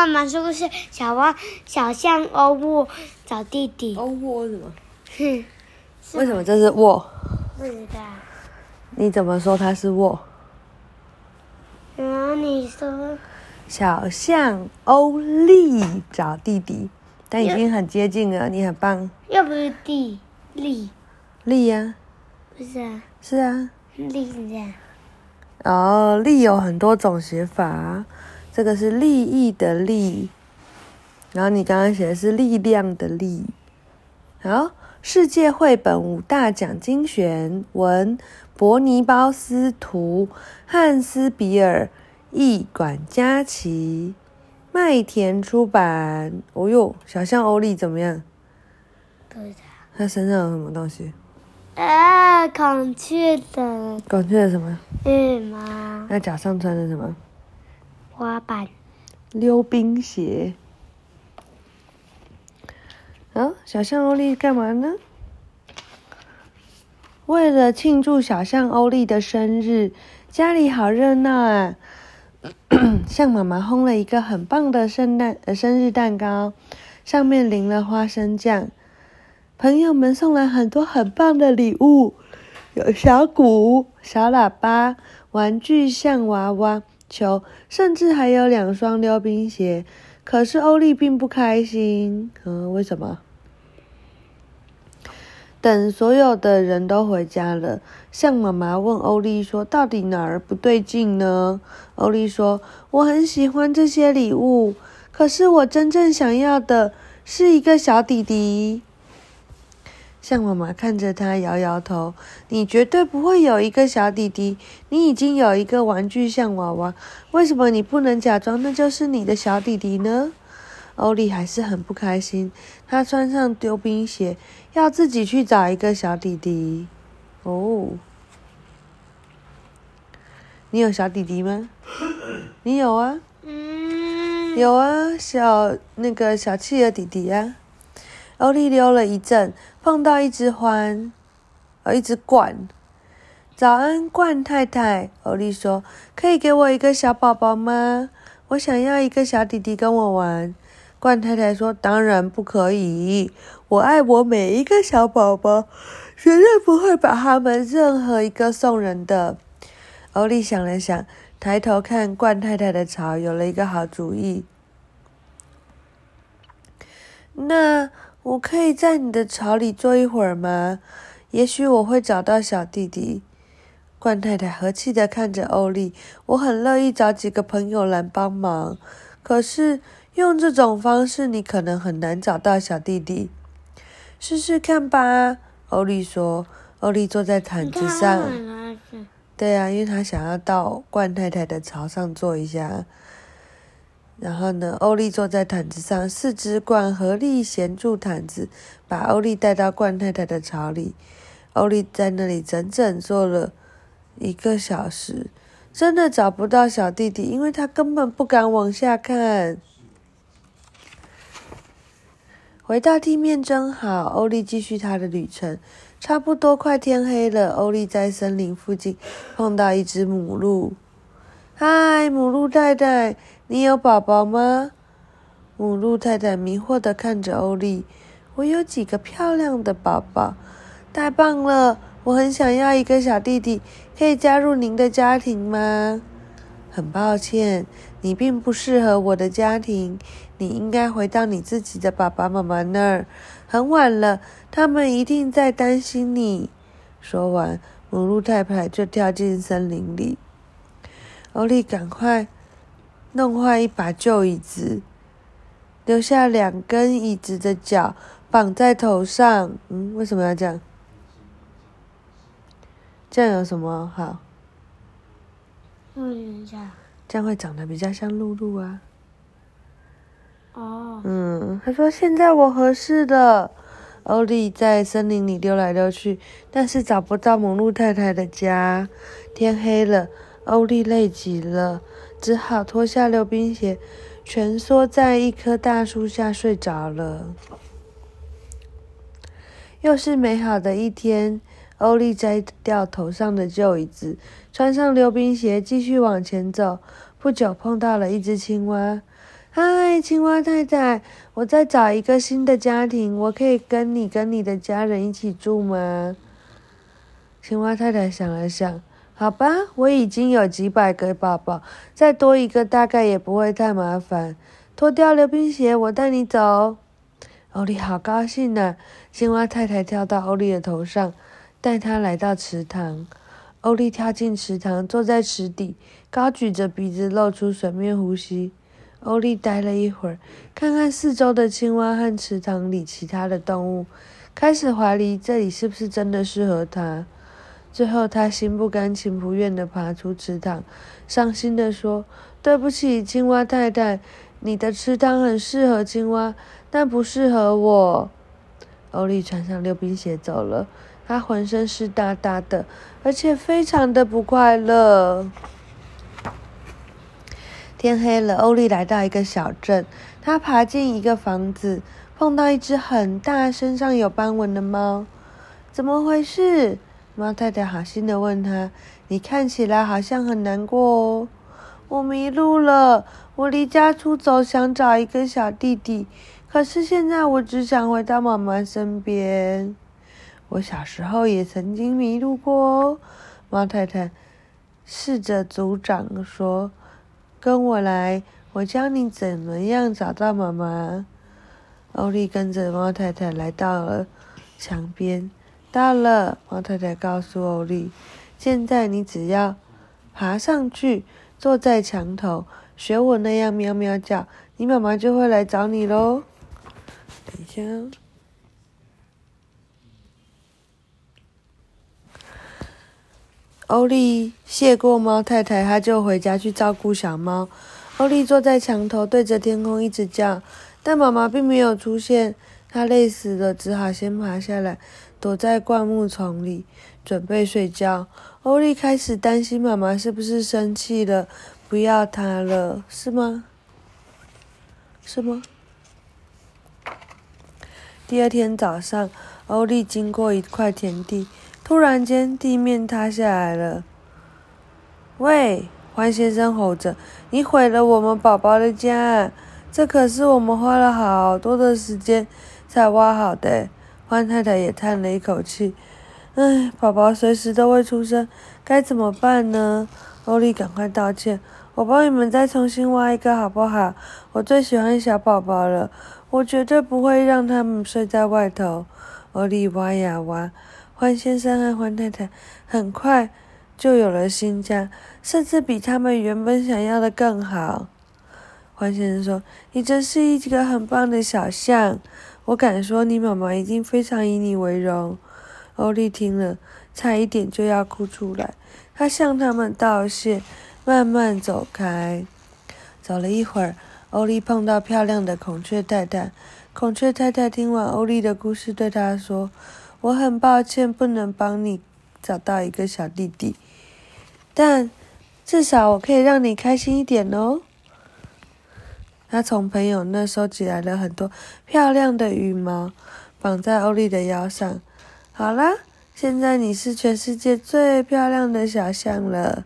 妈妈说故事，小蛙小象欧沃找弟弟。欧沃什么？哼，为什么这是沃？不知道。你怎么说它是沃？然后你说小象欧利找弟弟，但已经很接近了，你很棒。又不是弟利，利呀、不是啊，是啊。利是这样。哦，利有很多种写法，这个是利益的利，然后你刚刚写的是力量的力。好，世界绘本五大奖精选文：伯尼包斯图，汉斯比尔译，管家琪，麦田出版。哦哟，小象欧利怎么样？不知道。它身上有什么东西？啊，孔雀的孔雀的什么？羽毛那脚上穿的什么？滑板。溜冰鞋。好，小象欧丽干嘛呢？为了庆祝小象欧丽的生日，家里好热闹啊！象妈妈烘了一个很棒的圣诞呃生日蛋糕，上面淋了花生酱。朋友们送来很多很棒的礼物，有小鼓、小喇叭、玩具象娃娃、球，甚至还有两双溜冰鞋。可是欧丽并不开心，嗯，为什么？等所有的人都回家了，向妈妈问欧丽说：“到底哪儿不对劲呢？”欧丽说：“我很喜欢这些礼物，可是我真正想要的是一个小弟弟。”象妈妈看着他，摇摇头：“你绝对不会有一个小弟弟，你已经有一个玩具象娃娃，为什么你不能假装那就是你的小弟弟呢？”欧丽还是很不开心，她穿上溜冰鞋，要自己去找一个小弟弟。哦，你有小弟弟吗？你有啊，嗯，有啊，小那个小企鹅弟弟呀、欧丽溜了一阵，碰到一只獾，呃，一只鹳。早安，鹳太太。欧丽说：“可以给我一个小宝宝吗？我想要一个小弟弟跟我玩。”鹳太太说：“当然不可以，我爱我每一个小宝宝，绝对不会把他们任何一个送人的。”欧丽想了想，抬头看鹳太太的巢，有了一个好主意。那我可以在你的巢里坐一会儿吗？也许我会找到小弟弟。冠太太和气地看着欧丽，我很乐意找几个朋友来帮忙，可是用这种方式，你可能很难找到小弟弟。试试看吧，欧丽说。欧丽坐在毯子上。对啊，因为他想要到冠太太的巢上坐一下。然后呢，欧丽坐在毯子上，四只鹳合力衔住毯子，把欧丽带到冠太太的巢里。欧丽在那里整整坐了一个小时，真的找不到小弟弟，因为他根本不敢往下看。回到地面真好，欧丽继续她的旅程。差不多快天黑了，欧丽在森林附近碰到一只母鹿。嗨，母鹿太太，你有宝宝吗？母鹿太太迷惑地看着欧丽。我有几个漂亮的宝宝，太棒了！我很想要一个小弟弟，可以加入您的家庭吗？很抱歉，你并不适合我的家庭，你应该回到你自己的爸爸妈妈那儿。很晚了，他们一定在担心你。说完，母鹿太太就跳进森林里。欧丽赶快弄坏一把旧椅子，留下两根椅子的脚绑在头上。嗯，为什么要这样？这样有什么好？嗯，这样。这样会长得比较像露露啊。哦，嗯，他说现在我合适的。欧丽在森林里溜来溜去，但是找不到母鹿太太的家。天黑了，欧丽累极了，只好脱下溜冰鞋，蜷缩在一棵大树下睡着了。又是美好的一天。欧丽摘掉头上的旧椅子，穿上溜冰鞋，继续往前走。不久，碰到了一只青蛙。嗨，青蛙太太，我在找一个新的家庭，我可以跟你跟你的家人一起住吗？”青蛙太太想了想，好吧，我已经有几百个宝宝，再多一个大概也不会太麻烦。脱掉溜冰鞋，我带你走。欧丽好高兴呢！青蛙太太跳到欧丽的头上，带她来到池塘。欧丽跳进池塘，坐在池底，高举着鼻子露出水面呼吸。欧丽待了一会儿，看看四周的青蛙和池塘里其他的动物，开始怀疑这里是不是真的适合她。最后，他心不甘情不愿地爬出池塘，伤心地说：“对不起，青蛙太太，你的池塘很适合青蛙。”但不适合我。欧丽穿上溜冰鞋走了，她浑身湿哒哒的，而且非常的不快乐。天黑了，欧丽来到一个小镇，她爬进一个房子，碰到一只很大、身上有斑纹的猫。怎么回事？猫太太好心的问他：“你看起来好像很难过哦。”我迷路了，我离家出走，想找一个小弟弟。可是现在我只想回到妈妈身边。我小时候也曾经迷路过哦。猫太太试着组长说：“跟我来，我教你怎么样找到妈妈。”欧丽跟着猫太太来到了墙边。到了，猫太太告诉欧丽：“现在你只要爬上去，坐在墙头，学我那样喵喵叫，你妈妈就会来找你喽。”等一下，欧丽谢过猫太太，她就回家去照顾小猫。欧丽坐在墙头，对着天空一直叫，但妈妈并没有出现。他累死了，只好先爬下来，躲在灌木丛里，准备睡觉。欧丽开始担心妈妈是不是生气了，不要她了，是吗？是吗？第二天早上，欧丽经过一块田地，突然间地面塌下来了。喂，欢先生吼着：“你毁了我们宝宝的家！这可是我们花了好多的时间才挖好的。”欢太太也叹了一口气：“唉，宝宝随时都会出生，该怎么办呢？”欧丽赶快道歉：“我帮你们再重新挖一个好不好？我最喜欢小宝宝了。”我绝对不会让他们睡在外头。欧丽挖呀挖，欢先生和欢太太很快就有了新家，甚至比他们原本想要的更好。欢先生说：“你真是一个很棒的小象，我敢说你妈妈一定非常以你为荣。”欧丽听了，差一点就要哭出来。她向他们道谢，慢慢走开。走了一会儿。欧丽碰到漂亮的孔雀太太。孔雀太太听完欧丽的故事，对她说：“我很抱歉不能帮你找到一个小弟弟，但至少我可以让你开心一点哦。”他从朋友那收集来了很多漂亮的羽毛，绑在欧丽的腰上。好啦，现在你是全世界最漂亮的小象了。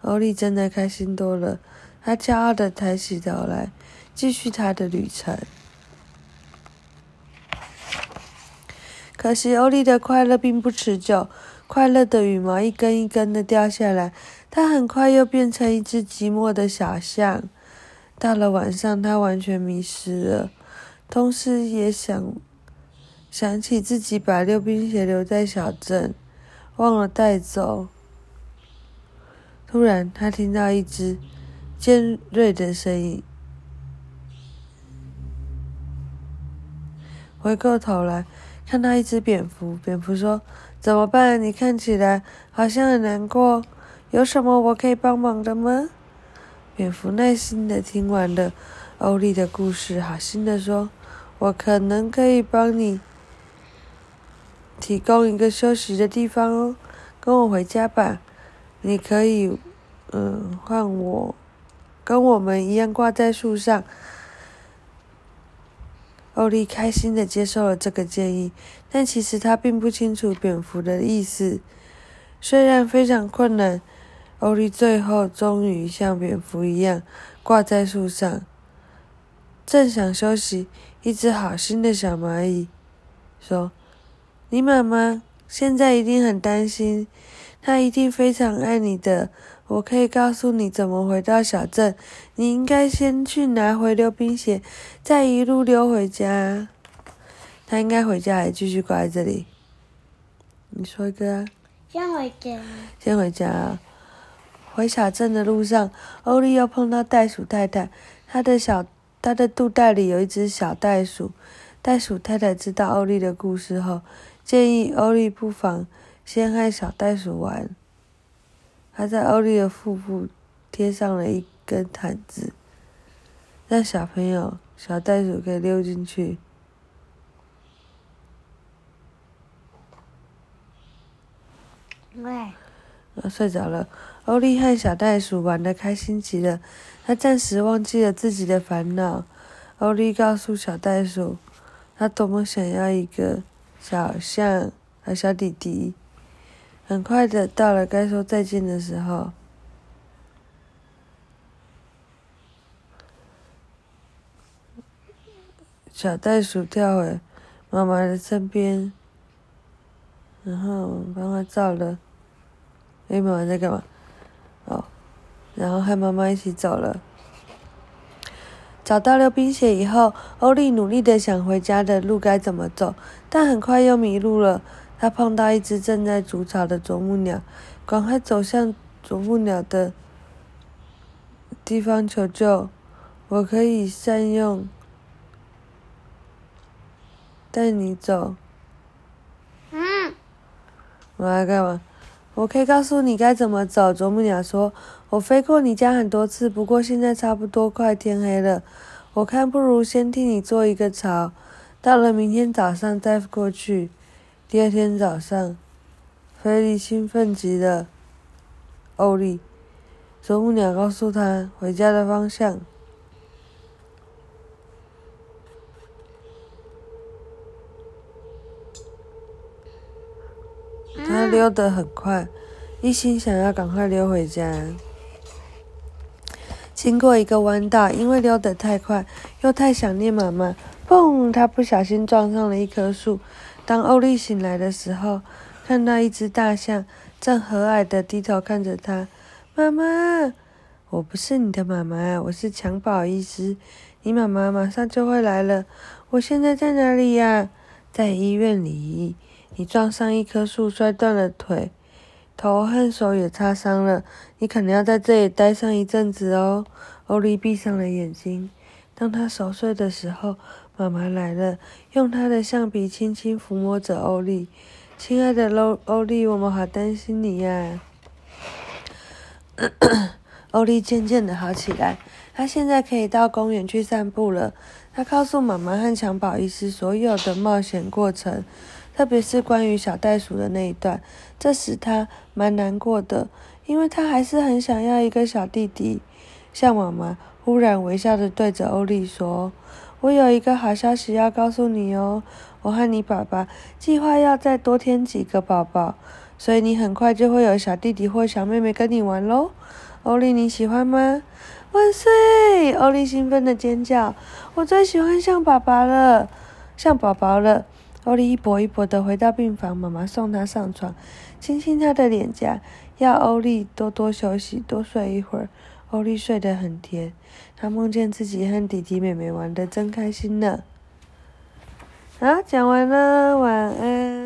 欧丽真的开心多了。她骄傲的抬起头来，继续她的旅程。可惜欧丽的快乐并不持久，快乐的羽毛一根一根的掉下来，她很快又变成一只寂寞的小象。到了晚上，他完全迷失了，同时也想想起自己把溜冰鞋留在小镇，忘了带走。突然，他听到一只。尖锐的声音。回过头来，看到一只蝙蝠。蝙蝠说：“怎么办？你看起来好像很难过，有什么我可以帮忙的吗？”蝙蝠耐心的听完了欧丽的故事，好心的说：“我可能可以帮你提供一个休息的地方哦，跟我回家吧。你可以，嗯，换我。”跟我们一样挂在树上。欧丽开心的接受了这个建议，但其实他并不清楚蝙蝠的意思。虽然非常困难，欧丽最后终于像蝙蝠一样挂在树上。正想休息，一只好心的小蚂蚁说：“你妈妈现在一定很担心，她一定非常爱你的。我可以告诉你怎么回到小镇。你应该先去拿回溜冰鞋，再一路溜回家。她应该回家，还继续挂在这里。你说一个啊？先回家。先回家啊。回小镇的路上，欧丽又碰到袋鼠太太，她的小。他的肚袋里有一只小袋鼠，袋鼠太太知道欧丽的故事后，建议欧丽不妨先和小袋鼠玩。他在欧丽的腹部贴上了一根毯子，让小朋友小袋鼠可以溜进去。喂。睡着了。欧丽和小袋鼠玩得开心极了，他暂时忘记了自己的烦恼。欧丽告诉小袋鼠，他多么想要一个小象和小弟弟。很快的，到了该说再见的时候，小袋鼠跳回妈妈的身边，然后帮他照了。哎，妈妈在干嘛？哦，然后和妈妈一起走了。找到溜冰鞋以后，欧丽努力的想回家的路该怎么走，但很快又迷路了。他碰到一只正在筑巢的啄木鸟，赶快走向啄木鸟的地方求救。我可以善用带你走。嗯。我要干嘛？我可以告诉你该怎么走。啄木鸟说：“我飞过你家很多次，不过现在差不多快天黑了。我看不如先替你做一个巢，到了明天早上再过去。”第二天早上，菲利兴奋极了。欧利，啄木鸟告诉他回家的方向。他溜得很快，一心想要赶快溜回家。经过一个弯道，因为溜得太快，又太想念妈妈，砰！他不小心撞上了一棵树。当欧丽醒来的时候，看到一只大象正和蔼地低头看着他。妈妈，我不是你的妈妈，我是襁褓医师。你妈妈马上就会来了。我现在在哪里呀？在医院里。你撞上一棵树，摔断了腿，头和手也擦伤了。你可能要在这里待上一阵子哦。欧丽闭上了眼睛。当他熟睡的时候，妈妈来了，用她的橡皮轻轻抚摸着欧丽。亲爱的欧欧丽，我们好担心你呀。欧丽渐渐的好起来，她现在可以到公园去散步了。她告诉妈妈和襁褓医师所有的冒险过程。特别是关于小袋鼠的那一段，这使他蛮难过的，因为他还是很想要一个小弟弟。象妈妈忽然微笑的对着欧丽说：“我有一个好消息要告诉你哦，我和你爸爸计划要再多添几个宝宝，所以你很快就会有小弟弟或小妹妹跟你玩喽。”欧丽，你喜欢吗？万岁！欧丽兴奋的尖叫：“我最喜欢象爸爸了，象宝宝了。”欧丽一跛一跛的回到病房，妈妈送她上床，亲亲她的脸颊，要欧丽多多休息，多睡一会儿。欧丽睡得很甜，她梦见自己和弟弟妹妹玩得真开心呢。好，讲完了，晚安。